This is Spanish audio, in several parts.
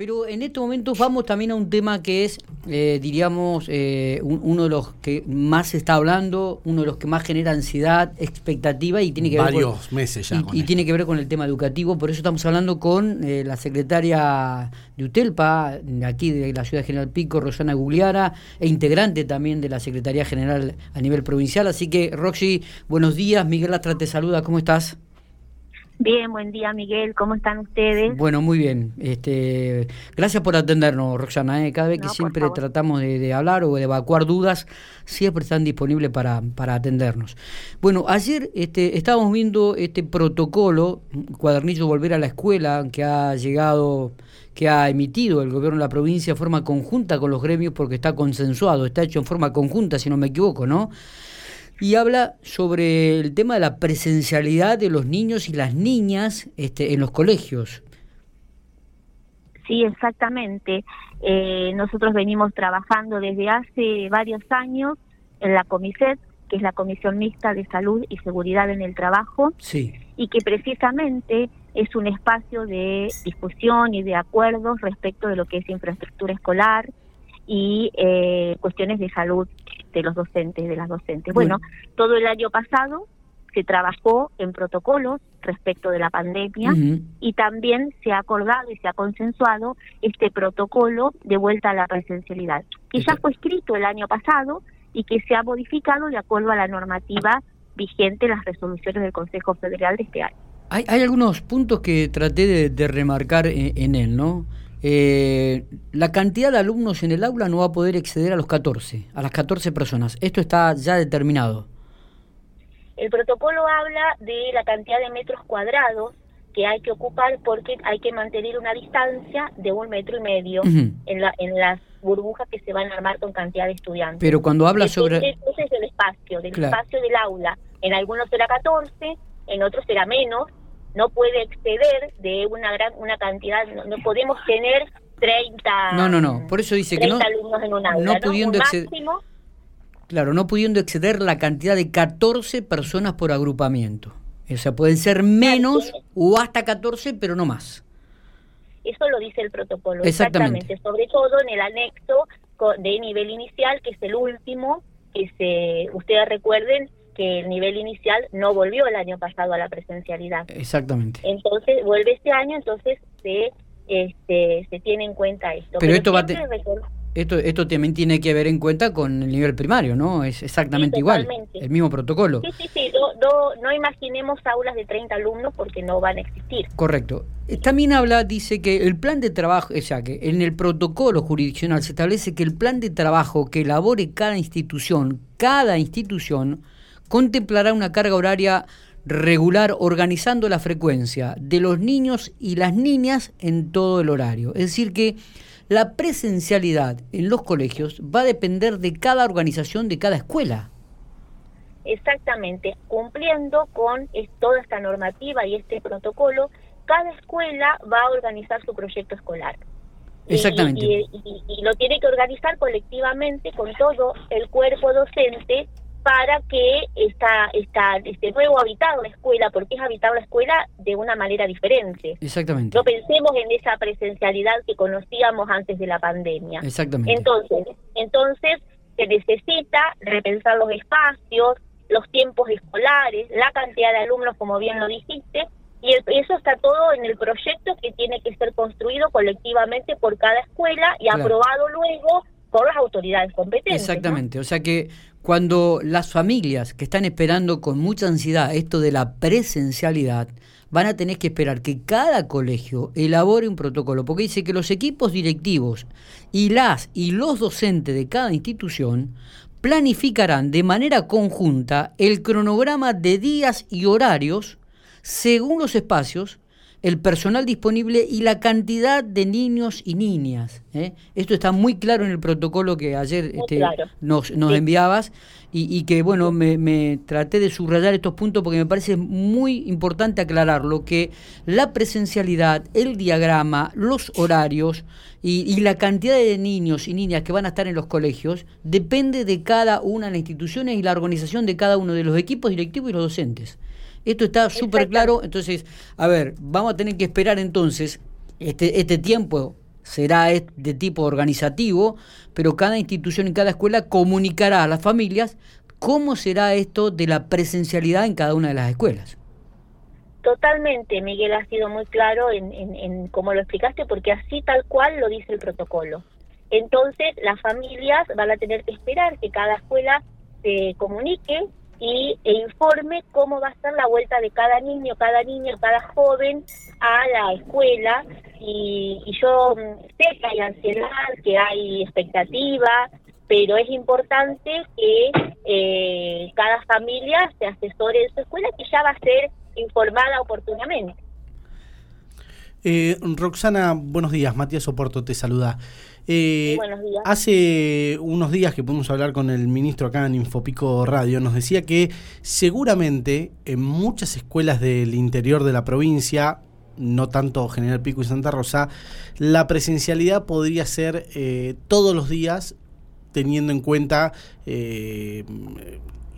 Pero en estos momentos vamos también a un tema que es, eh, diríamos, eh, uno de los que más se está hablando, uno de los que más genera ansiedad, expectativa y tiene que ver con, meses ya. Y, tiene que ver con el tema educativo. Por eso estamos hablando con eh, la secretaria de UTELPA, aquí de la ciudad de General Pico, Rosana Gugliara, e integrante también de la Secretaría General a nivel provincial. Así que, Roxy, buenos días. Miguel Lastra te saluda. ¿Cómo estás? Bien, buen día Miguel, ¿cómo están ustedes? Bueno, muy bien. Este, gracias por atendernos, Roxana. ¿eh? Cada vez que siempre tratamos de, hablar o de evacuar dudas, siempre están disponibles para, para atendernos. Bueno, ayer este, estábamos viendo este protocolo, cuadernillo Volver a la Escuela, que ha llegado, que ha emitido el gobierno de la provincia de forma conjunta con los gremios porque está consensuado, está hecho en forma conjunta, si no me equivoco, ¿no? Y habla sobre el tema de la presencialidad de los niños y las niñas este, en los colegios. Sí, exactamente. Eh, nosotros venimos trabajando desde hace varios años en la COMISET, que es la Comisión Mixta de Salud y Seguridad en el Trabajo, sí. y que precisamente es un espacio de discusión y de acuerdos respecto de lo que es infraestructura escolar y eh, cuestiones de salud de los docentes, de las docentes. Bueno, todo el año pasado se trabajó en protocolos respecto de la pandemia y también se ha acordado y se ha consensuado este protocolo de vuelta a la presencialidad, que ya fue escrito el año pasado y que se ha modificado de acuerdo a la normativa vigente las resoluciones del Consejo Federal de este año. Hay, hay algunos puntos que traté de, remarcar en, él, ¿no? Eh, la cantidad de alumnos en el aula no va a poder exceder a los 14, a las 14 personas. Esto está ya determinado. El protocolo habla de la cantidad de metros cuadrados que hay que ocupar porque hay que mantener una distancia de un metro y medio en, la, en las burbujas que se van a armar con cantidad de estudiantes. Pero cuando habla sobre... El espacio, del espacio del aula. En algunos será 14, en otros será menos, no puede exceder de una gran una cantidad, no, podemos tener 30 No, no, no, por eso dice que no alumnos en un aula, no pudiendo exceder Claro, no pudiendo exceder la cantidad de 14 personas por agrupamiento. O sea, pueden ser menos o hasta 14, pero no más. Eso lo dice el protocolo. Exactamente. Sobre todo en el anexo de nivel inicial, que es el último, que se, ustedes recuerden, que el nivel inicial no volvió el año pasado a la presencialidad. Exactamente. Entonces, vuelve este año, entonces se este, se tiene en cuenta esto. Pero, esto va esto, esto también tiene que ver en cuenta con el nivel primario, ¿no? Es exactamente igual, el mismo protocolo. Sí, sí, sí, no, no, imaginemos aulas de 30 alumnos porque no van a existir. Correcto. También habla, dice que el plan de trabajo, o sea, que en el protocolo jurisdiccional se establece que el plan de trabajo que elabore cada institución, cada institución, contemplará una carga horaria regular organizando la frecuencia de los niños y las niñas en todo el horario. Es decir, que la presencialidad en los colegios va a depender de cada organización, de cada escuela. Exactamente, cumpliendo con toda esta normativa y este protocolo, cada escuela va a organizar su proyecto escolar. Exactamente. y, lo tiene que organizar colectivamente con todo el cuerpo docente para que esta, esta, este nuevo habitado la escuela, porque es habitado la escuela de una manera diferente. Exactamente. No pensemos en esa presencialidad que conocíamos antes de la pandemia. Exactamente. Entonces, entonces se necesita repensar los espacios, los tiempos escolares, la cantidad de alumnos, como bien lo dijiste, y eso está todo en el proyecto que tiene que ser construido colectivamente por cada escuela y aprobado luego por las autoridades competentes. Exactamente, o sea que cuando las familias que están esperando con mucha ansiedad esto de la presencialidad, van a tener que esperar que cada colegio elabore un protocolo, porque dice que los equipos directivos y las y los docentes de cada institución planificarán de manera conjunta el cronograma de días y horarios según los espacios el personal disponible y la cantidad de niños y niñas. ¿eh? Esto está muy claro en el protocolo que ayer este, nos, nos enviabas y, y, que, bueno, me, me, traté de subrayar estos puntos porque me parece muy importante aclararlo, que la presencialidad, el diagrama, los horarios y, y, la cantidad de niños y niñas que van a estar en los colegios depende de cada una de las instituciones y la organización de cada uno de los equipos directivos y los docentes. Esto está súper claro. Entonces, a ver, vamos a tener que esperar entonces este, este tiempo será de tipo organizativo, pero cada institución y cada escuela comunicará a las familias cómo será esto de la presencialidad en cada una de las escuelas. Totalmente, Miguel ha sido muy claro en, en, cómo lo explicaste, porque así tal cual lo dice el protocolo. Entonces, las familias van a tener que esperar que cada escuela se comunique y, e informe cómo va a ser la vuelta de cada niño, cada niño, cada joven a la escuela. Y, y yo mm, sé que hay ansiedad, que hay expectativa, pero es importante que eh, cada familia se asesore en su escuela, que ya va a ser informada oportunamente. Eh, Roxana, buenos días. Matías Oporto te saluda. Eh, buenos días. Hace unos días que pudimos hablar con el ministro acá en Infopico Radio, nos decía que seguramente en muchas escuelas del interior de la provincia, no tanto General Pico y Santa Rosa, la presencialidad podría ser eh, todos los días teniendo en cuenta eh,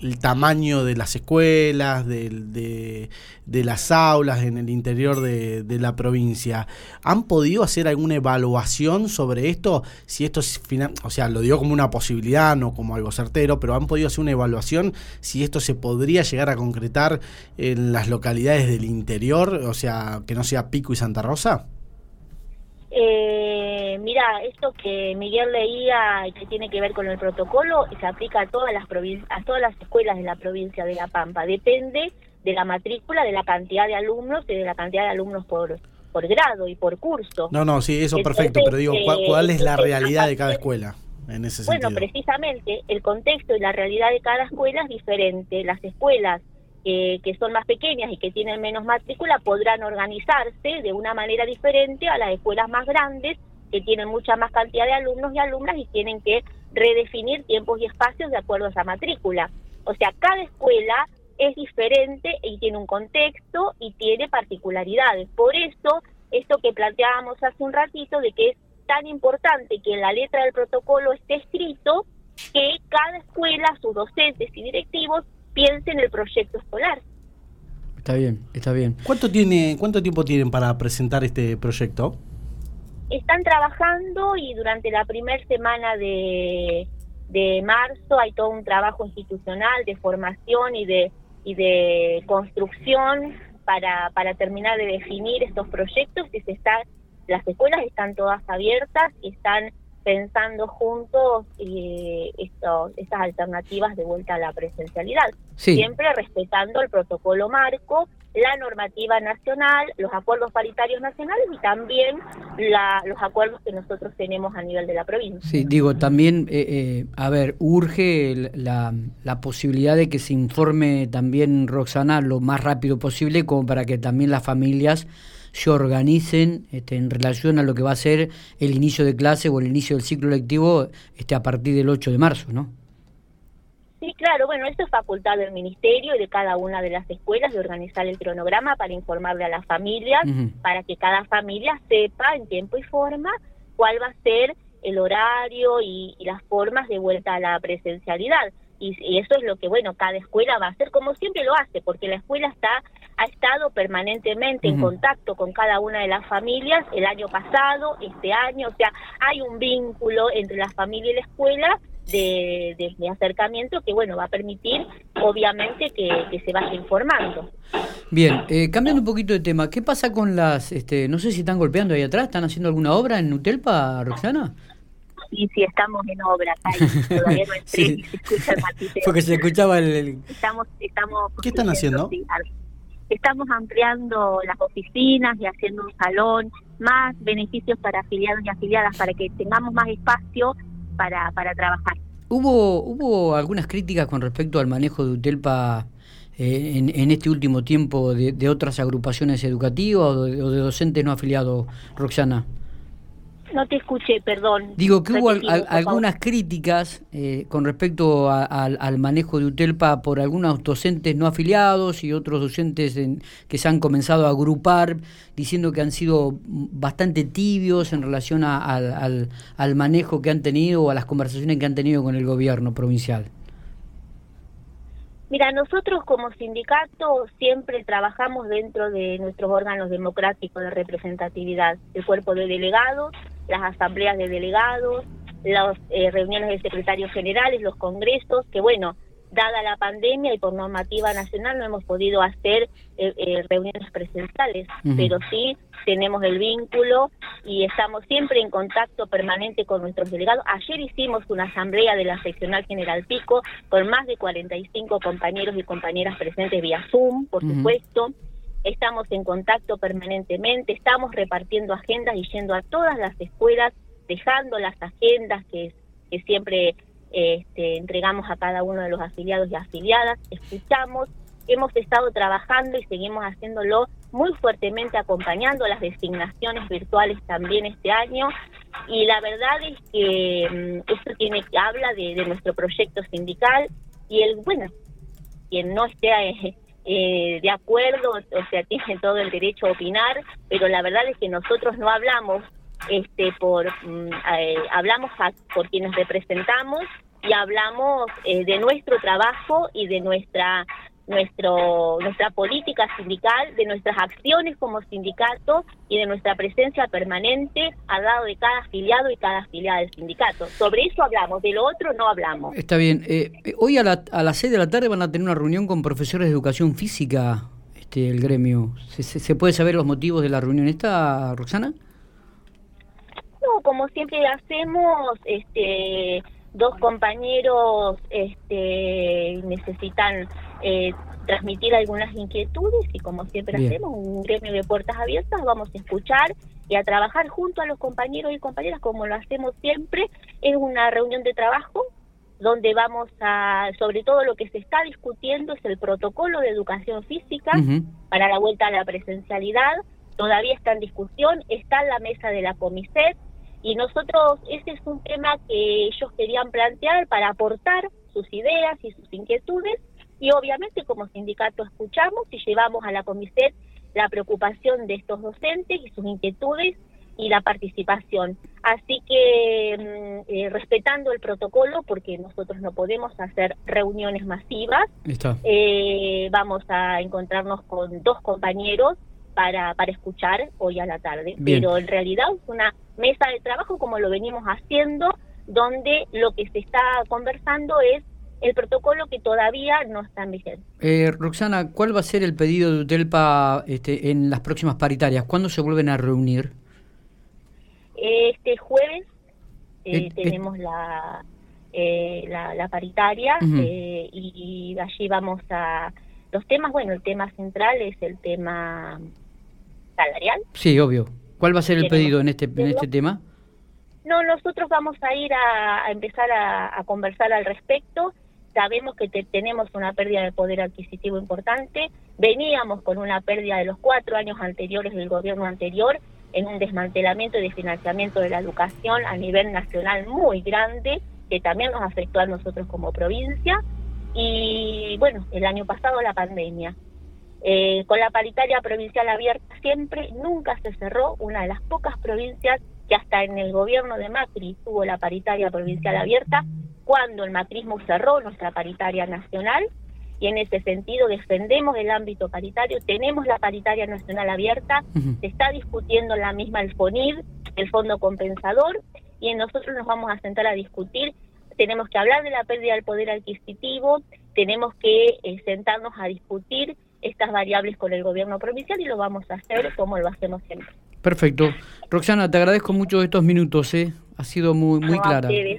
el tamaño de las escuelas, de, de, las aulas en el interior de, la provincia. ¿Han podido hacer alguna evaluación sobre esto? Si esto es, o sea, lo digo como una posibilidad, no como algo certero, pero ¿han podido hacer una evaluación si esto se podría llegar a concretar en las localidades del interior, o sea, que no sea Pico y Santa Rosa? Eh, mira, esto que Miguel leía y que tiene que ver con el protocolo se aplica a todas las a todas las escuelas de la provincia de La Pampa. Depende de la matrícula, de la cantidad de alumnos y de la cantidad de alumnos por por grado y por curso. No, no, sí, eso perfecto, pero digo, ¿cuál, es la realidad de cada escuela? En ese bueno, precisamente el contexto y la realidad de cada escuela es diferente. Las escuelas que son más pequeñas y que tienen menos matrícula podrán organizarse de una manera diferente a las escuelas más grandes que tienen mucha más cantidad de alumnos y alumnas y tienen que redefinir tiempos y espacios de acuerdo a esa matrícula. O sea, cada escuela es diferente y tiene un contexto y tiene particularidades. Por eso, esto que planteábamos hace un ratito de que es tan importante que en la letra del protocolo esté escrito que cada escuela, sus docentes y directivos piense en el proyecto escolar. Está bien, está bien. ¿Cuánto, tiene, ¿Cuánto tiempo tienen para presentar este proyecto? Están trabajando y durante la primera semana de, de marzo hay todo un trabajo institucional de formación y de, y de construcción para, para terminar de definir estos proyectos y se está, las escuelas están todas abiertas y están pensando juntos eh, estas alternativas de vuelta a la presencialidad, siempre respetando el protocolo marco, la normativa nacional, los acuerdos paritarios nacionales y también los acuerdos que nosotros tenemos a nivel de la provincia. Sí, digo, también, eh, eh, a ver, urge la, la posibilidad de que se informe también, Roxana, lo más rápido posible, como para que también las familias se organicen este, en relación a lo que va a ser el inicio de clase o el inicio del ciclo lectivo este, a partir del 8 de marzo, ¿no? Sí, claro, bueno, esto es facultad del ministerio y de cada una de las escuelas de organizar el cronograma para informarle a las familias, para que cada familia sepa en tiempo y forma cuál va a ser el horario y las formas de vuelta a la presencialidad y, eso es lo que, bueno, cada escuela va a hacer como siempre lo hace, porque la escuela está ha estado permanentemente en contacto con cada una de las familias el año pasado, este año, o sea, hay un vínculo entre la familia y la escuela de, de, acercamiento que, bueno, va a permitir, obviamente, que, se vaya informando. Bien, eh, cambiando un poquito de tema, ¿qué pasa con las, este, no sé si están golpeando ahí atrás, están haciendo alguna obra en Nutelpa, Roxana? Y si estamos en obra, todavía no entré se escucha el Porque se escuchaba el... Estamos, estamos ¿Qué están haciendo? estamos ampliando las oficinas y haciendo un salón, más beneficios para afiliados y afiliadas, para que tengamos más espacio para, para trabajar. ¿Hubo, ¿Hubo algunas críticas con respecto al manejo de UTELPA eh, en, en, este último tiempo de, de otras agrupaciones educativas o de, o de docentes no afiliados, Roxana? No te escuché, perdón. Digo que hubo algunas críticas eh, con respecto al manejo de UTELPA por algunos docentes no afiliados y otros docentes que se han comenzado a agrupar diciendo que han sido bastante tibios en relación al, al manejo que han tenido o a las conversaciones que han tenido con el gobierno provincial. Mira, nosotros como sindicato siempre trabajamos dentro de nuestros órganos democráticos de representatividad, el cuerpo de delegados, las asambleas de delegados, las eh, reuniones de secretarios generales, los congresos, que bueno, dada la pandemia y por normativa nacional no hemos podido hacer eh, eh, reuniones presenciales, pero sí tenemos el vínculo y estamos siempre en contacto permanente con nuestros delegados. Ayer hicimos una asamblea de la seccional General Pico con más de 45 compañeros y compañeras presentes vía Zoom, por supuesto. Estamos en contacto permanentemente, estamos repartiendo agendas y yendo a todas las escuelas, dejando las agendas que, que siempre este, entregamos a cada uno de los afiliados y afiliadas, escuchamos, hemos estado trabajando y seguimos haciéndolo muy fuertemente acompañando las designaciones virtuales también este año. Y la verdad es que mm, esto tiene habla de, nuestro proyecto sindical y el bueno quien no esté eh, de acuerdo o sea tiene todo el derecho a opinar pero la verdad es que nosotros no hablamos este por mm, eh, hablamos por quienes representamos y hablamos eh, de nuestro trabajo y de nuestra nuestro nuestra política sindical, de nuestras acciones como sindicato y de nuestra presencia permanente al lado de cada afiliado y cada afiliada del sindicato. Sobre eso hablamos, de lo otro no hablamos. Está bien. Eh, hoy a, la, a las 6 de la tarde van a tener una reunión con profesores de educación física, este el gremio. ¿Se, se puede saber los motivos de la reunión esta, Roxana? No, como siempre hacemos, este dos compañeros este, necesitan eh, transmitir algunas inquietudes y como siempre hacemos, un gremio de puertas abiertas, vamos a escuchar y a trabajar junto a los compañeros y compañeras como lo hacemos siempre. Es una reunión de trabajo donde vamos a, sobre todo lo que se está discutiendo es el protocolo de educación física para la vuelta a la presencialidad. Todavía está en discusión, está en la mesa de la Comiset, y nosotros, ese es un tema que ellos querían plantear para aportar sus ideas y sus inquietudes y obviamente como sindicato escuchamos y llevamos a la Comiset la preocupación de estos docentes y sus inquietudes y la participación. Así que mm, eh, respetando el protocolo, porque nosotros no podemos hacer reuniones masivas, eh, vamos a encontrarnos con dos compañeros para, para escuchar hoy a la tarde. Pero en realidad es una mesa de trabajo como lo venimos haciendo, donde lo que se está conversando es el protocolo que todavía no está en vigencia. Eh, Roxana, ¿cuál va a ser el pedido de UTELPA este, en las próximas paritarias? ¿Cuándo se vuelven a reunir? Este jueves eh, tenemos la, eh, la, paritaria eh, y allí vamos a... Los temas, bueno, el tema central es el tema salarial. Sí, obvio. ¿Cuál va a ser el pedido en este, en este tema? No, nosotros vamos a ir a, empezar a, conversar al respecto. Sabemos que tenemos una pérdida de poder adquisitivo importante. Veníamos con una pérdida de los cuatro años anteriores del gobierno anterior en un desmantelamiento y financiamiento de la educación a nivel nacional muy grande, que también nos afectó a nosotros como provincia. Y bueno, el año pasado la pandemia. Eh, con la paritaria provincial abierta siempre, nunca se cerró, una de las pocas provincias que hasta en el gobierno de Macri tuvo la paritaria provincial abierta, cuando el macrismo cerró nuestra paritaria nacional, y en ese sentido defendemos el ámbito paritario, tenemos la paritaria nacional abierta, se está discutiendo la misma el FONID, el Fondo Compensador, y nosotros nos vamos a sentar a discutir, tenemos que hablar de la pérdida del poder adquisitivo, tenemos que eh, sentarnos a discutir estas variables con el gobierno provincial y lo vamos a hacer como lo hacemos siempre. Perfecto. Roxana, te agradezco mucho estos minutos, ¿eh? ha sido muy, muy clara.